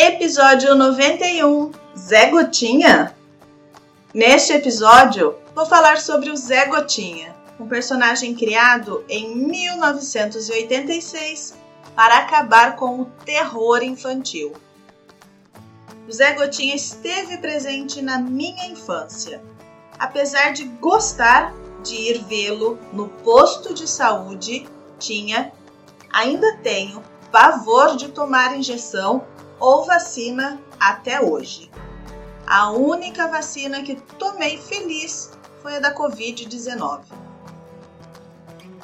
Episódio 91 Zé Gotinha? Neste episódio, vou falar sobre o Zé Gotinha, um personagem criado em 1986 para acabar com o terror infantil. O Zé Gotinha esteve presente na minha infância, apesar de gostar de ir vê-lo no posto de saúde, tinha, ainda tenho, pavor de tomar injeção ou vacina até hoje. A única vacina que tomei feliz foi a da Covid-19.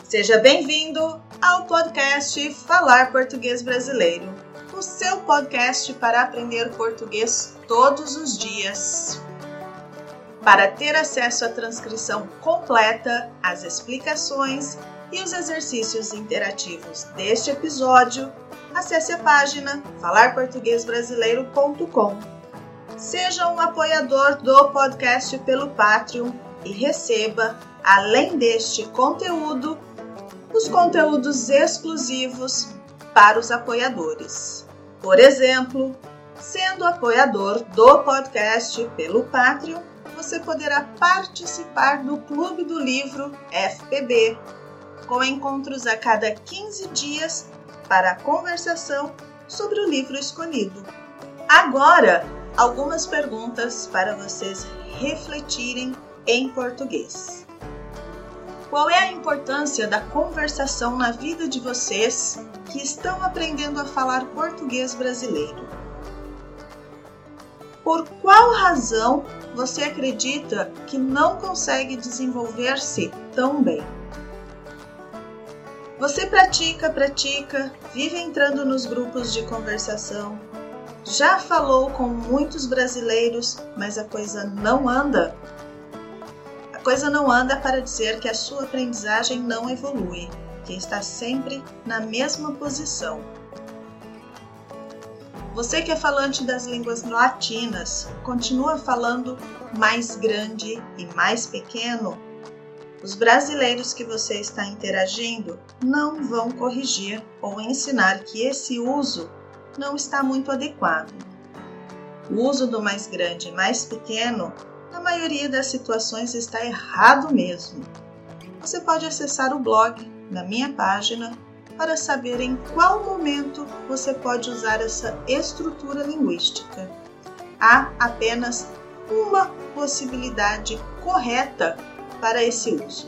Seja bem-vindo ao podcast Falar Português Brasileiro, o seu podcast para aprender português todos os dias. Para ter acesso à transcrição completa, às explicações e os exercícios interativos deste episódio, acesse a página falarportuguesbrasileiro.com. Seja um apoiador do podcast pelo Patreon e receba, além deste conteúdo, os conteúdos exclusivos para os apoiadores. Por exemplo, sendo apoiador do podcast pelo Patreon, você poderá participar do Clube do Livro FPB, com encontros a cada 15 dias para a conversação sobre o livro escolhido. Agora, algumas perguntas para vocês refletirem em português. Qual é a importância da conversação na vida de vocês que estão aprendendo a falar português brasileiro? Por qual razão você acredita que não consegue desenvolver-se tão bem? Você pratica, pratica, vive entrando nos grupos de conversação. Já falou com muitos brasileiros, mas a coisa não anda? A coisa não anda para dizer que a sua aprendizagem não evolui, que está sempre na mesma posição. Você que é falante das línguas latinas, continua falando mais grande e mais pequeno os brasileiros que você está interagindo não vão corrigir ou ensinar que esse uso não está muito adequado. O uso do mais grande e mais pequeno, na maioria das situações, está errado mesmo. Você pode acessar o blog na minha página para saber em qual momento você pode usar essa estrutura linguística. Há apenas uma possibilidade correta para esse uso.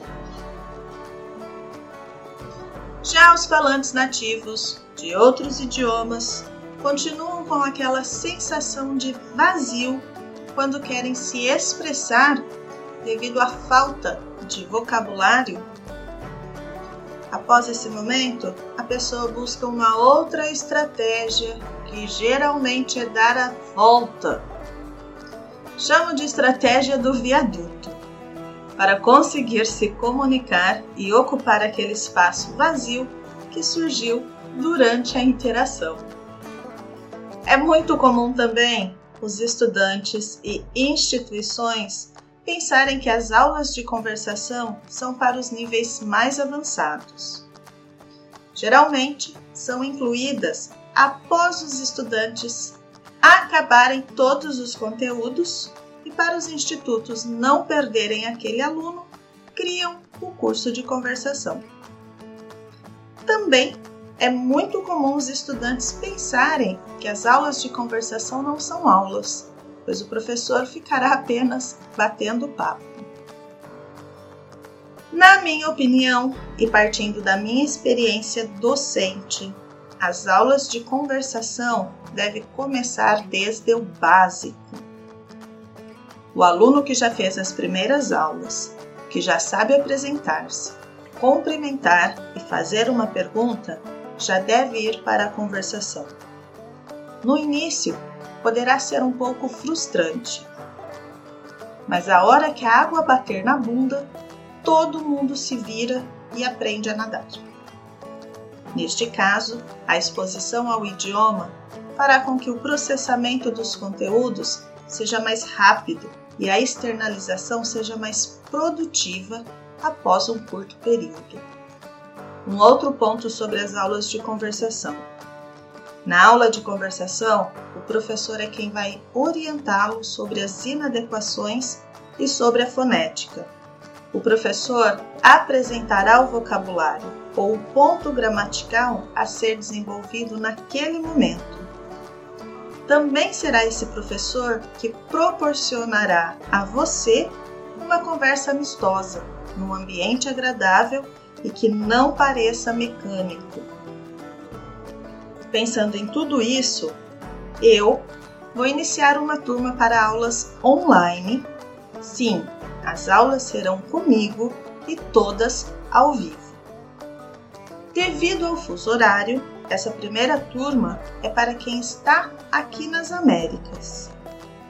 Já os falantes nativos de outros idiomas continuam com aquela sensação de vazio quando querem se expressar devido à falta de vocabulário. Após esse momento, a pessoa busca uma outra estratégia que geralmente é dar a volta. Chamo de estratégia do viaduto para conseguir se comunicar e ocupar aquele espaço vazio que surgiu durante a interação. É muito comum também os estudantes e instituições pensarem que as aulas de conversação são para os níveis mais avançados. Geralmente são incluídas após os estudantes acabarem todos os conteúdos para os institutos não perderem aquele aluno, criam o curso de conversação. Também é muito comum os estudantes pensarem que as aulas de conversação não são aulas, pois o professor ficará apenas batendo papo. Na minha opinião, e partindo da minha experiência docente, as aulas de conversação devem começar desde o básico o aluno que já fez as primeiras aulas, que já sabe apresentar-se, cumprimentar e fazer uma pergunta, já deve ir para a conversação. No início, poderá ser um pouco frustrante, mas a hora que a água bater na bunda, todo mundo se vira e aprende a nadar. Neste caso, a exposição ao idioma fará com que o processamento dos conteúdos seja mais rápido e a externalização seja mais produtiva após um curto período. Um outro ponto sobre as aulas de conversação. Na aula de conversação, o professor é quem vai orientá-lo sobre as inadequações e sobre a fonética. O professor apresentará o vocabulário ou o ponto gramatical a ser desenvolvido naquele momento. Também será esse professor que proporcionará a você uma conversa amistosa, num ambiente agradável e que não pareça mecânico. Pensando em tudo isso, eu vou iniciar uma turma para aulas online. Sim, as aulas serão comigo e todas ao vivo. Devido ao fuso horário, essa primeira turma é para quem está aqui nas Américas.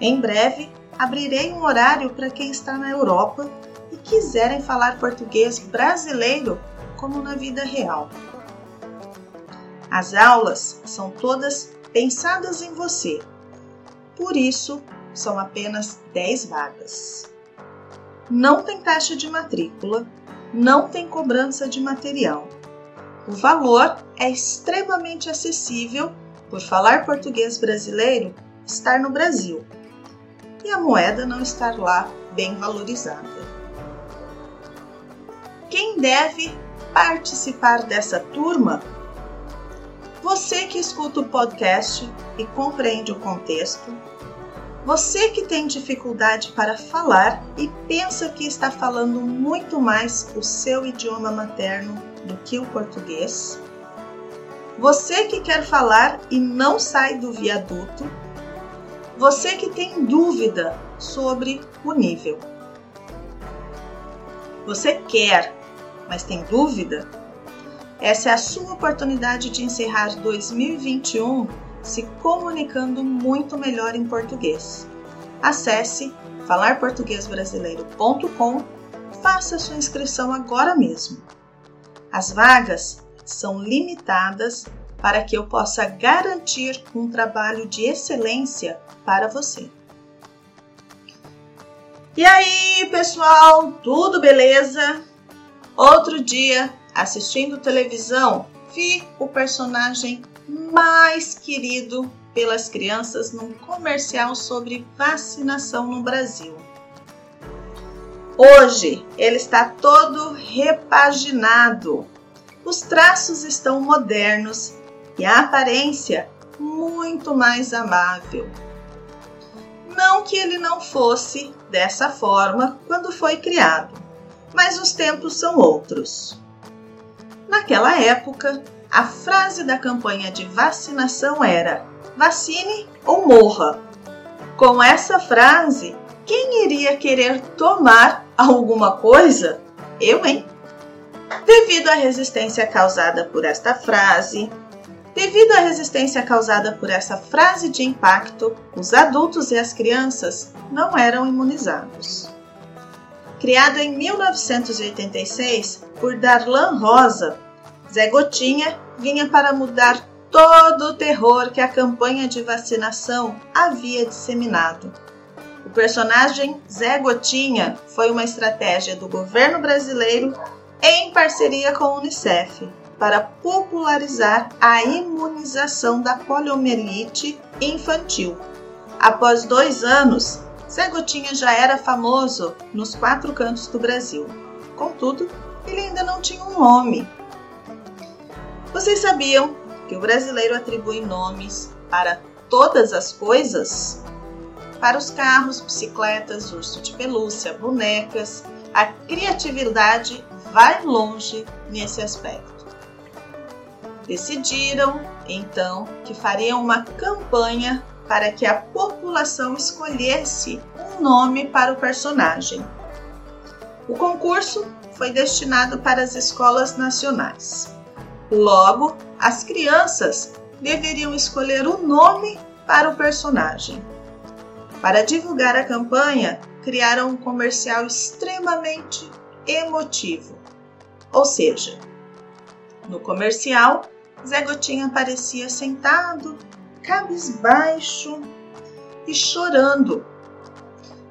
Em breve, abrirei um horário para quem está na Europa e quiserem falar português brasileiro como na vida real. As aulas são todas pensadas em você, por isso são apenas 10 vagas. Não tem taxa de matrícula, não tem cobrança de material. O valor é extremamente acessível por falar português brasileiro estar no Brasil e a moeda não estar lá bem valorizada. Quem deve participar dessa turma? Você que escuta o podcast e compreende o contexto, você que tem dificuldade para falar e pensa que está falando muito mais o seu idioma materno do que o português, você que quer falar e não sai do viaduto você que tem dúvida sobre o nível. Você quer, mas tem dúvida? Essa é a sua oportunidade de encerrar 2021 se comunicando muito melhor em português. Acesse falarportuguesbrasileiro.com, faça sua inscrição agora mesmo. As vagas são limitadas para que eu possa garantir um trabalho de excelência para você. E aí, pessoal, tudo beleza? Outro dia, assistindo televisão, vi o personagem mais querido pelas crianças num comercial sobre vacinação no Brasil. Hoje ele está todo repaginado. Os traços estão modernos e a aparência muito mais amável. Não que ele não fosse dessa forma quando foi criado, mas os tempos são outros. Naquela época, a frase da campanha de vacinação era: vacine ou morra. Com essa frase, quem iria querer tomar alguma coisa? Eu, hein? Devido à resistência causada por esta frase, Devido à resistência causada por essa frase de impacto, os adultos e as crianças não eram imunizados. Criado em 1986 por Darlan Rosa, Zé Gotinha vinha para mudar todo o terror que a campanha de vacinação havia disseminado. O personagem Zé Gotinha foi uma estratégia do governo brasileiro em parceria com a Unicef para popularizar a imunização da poliomielite infantil. Após dois anos, Zé Gotinha já era famoso nos quatro cantos do Brasil. Contudo, ele ainda não tinha um nome. Vocês sabiam que o brasileiro atribui nomes para todas as coisas? Para os carros, bicicletas, urso de pelúcia, bonecas, a criatividade vai longe nesse aspecto. Decidiram, então, que fariam uma campanha para que a população escolhesse um nome para o personagem. O concurso foi destinado para as escolas nacionais. Logo, as crianças deveriam escolher o um nome para o personagem. Para divulgar a campanha, criaram um comercial extremamente emotivo. Ou seja, no comercial, Zé Gotinha parecia sentado, cabisbaixo e chorando,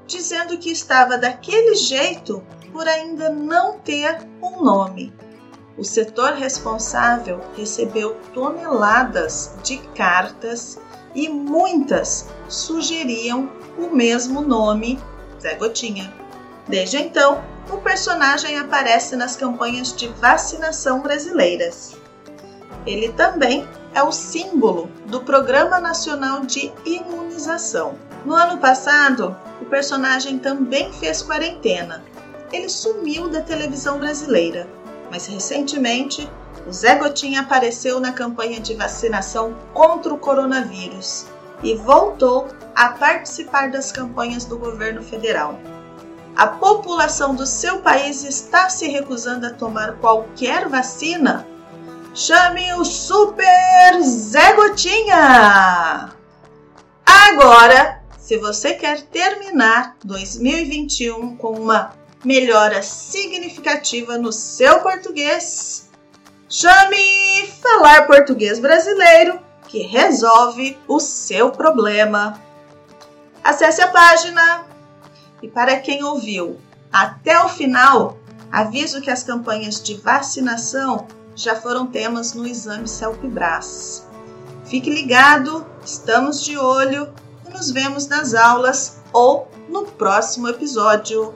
dizendo que estava daquele jeito por ainda não ter um nome. o setor responsável recebeu toneladas de cartas e muitas sugeriam o mesmo nome, Zé Gotinha. Desde então, o personagem aparece nas campanhas de vacinação brasileiras. Ele também é o símbolo do Programa Nacional de Imunização. No ano passado, o personagem também fez quarentena. Ele sumiu da televisão brasileira mas recentemente o Zé Gotinha apareceu na campanha de vacinação contra o coronavírus e voltou a participar das campanhas do governo federal. A população do seu país está se recusando a tomar qualquer vacina? Chame o Super Zé Gotinha! Agora, se você quer terminar 2021 com uma melhora significativa no seu português. Chame Falar Português Brasileiro que resolve o seu problema. Acesse a página. E para quem ouviu até o final, aviso que as campanhas de vacinação já foram temas no exame Celpibras. Fique ligado, estamos de olho e nos vemos nas aulas ou no próximo episódio.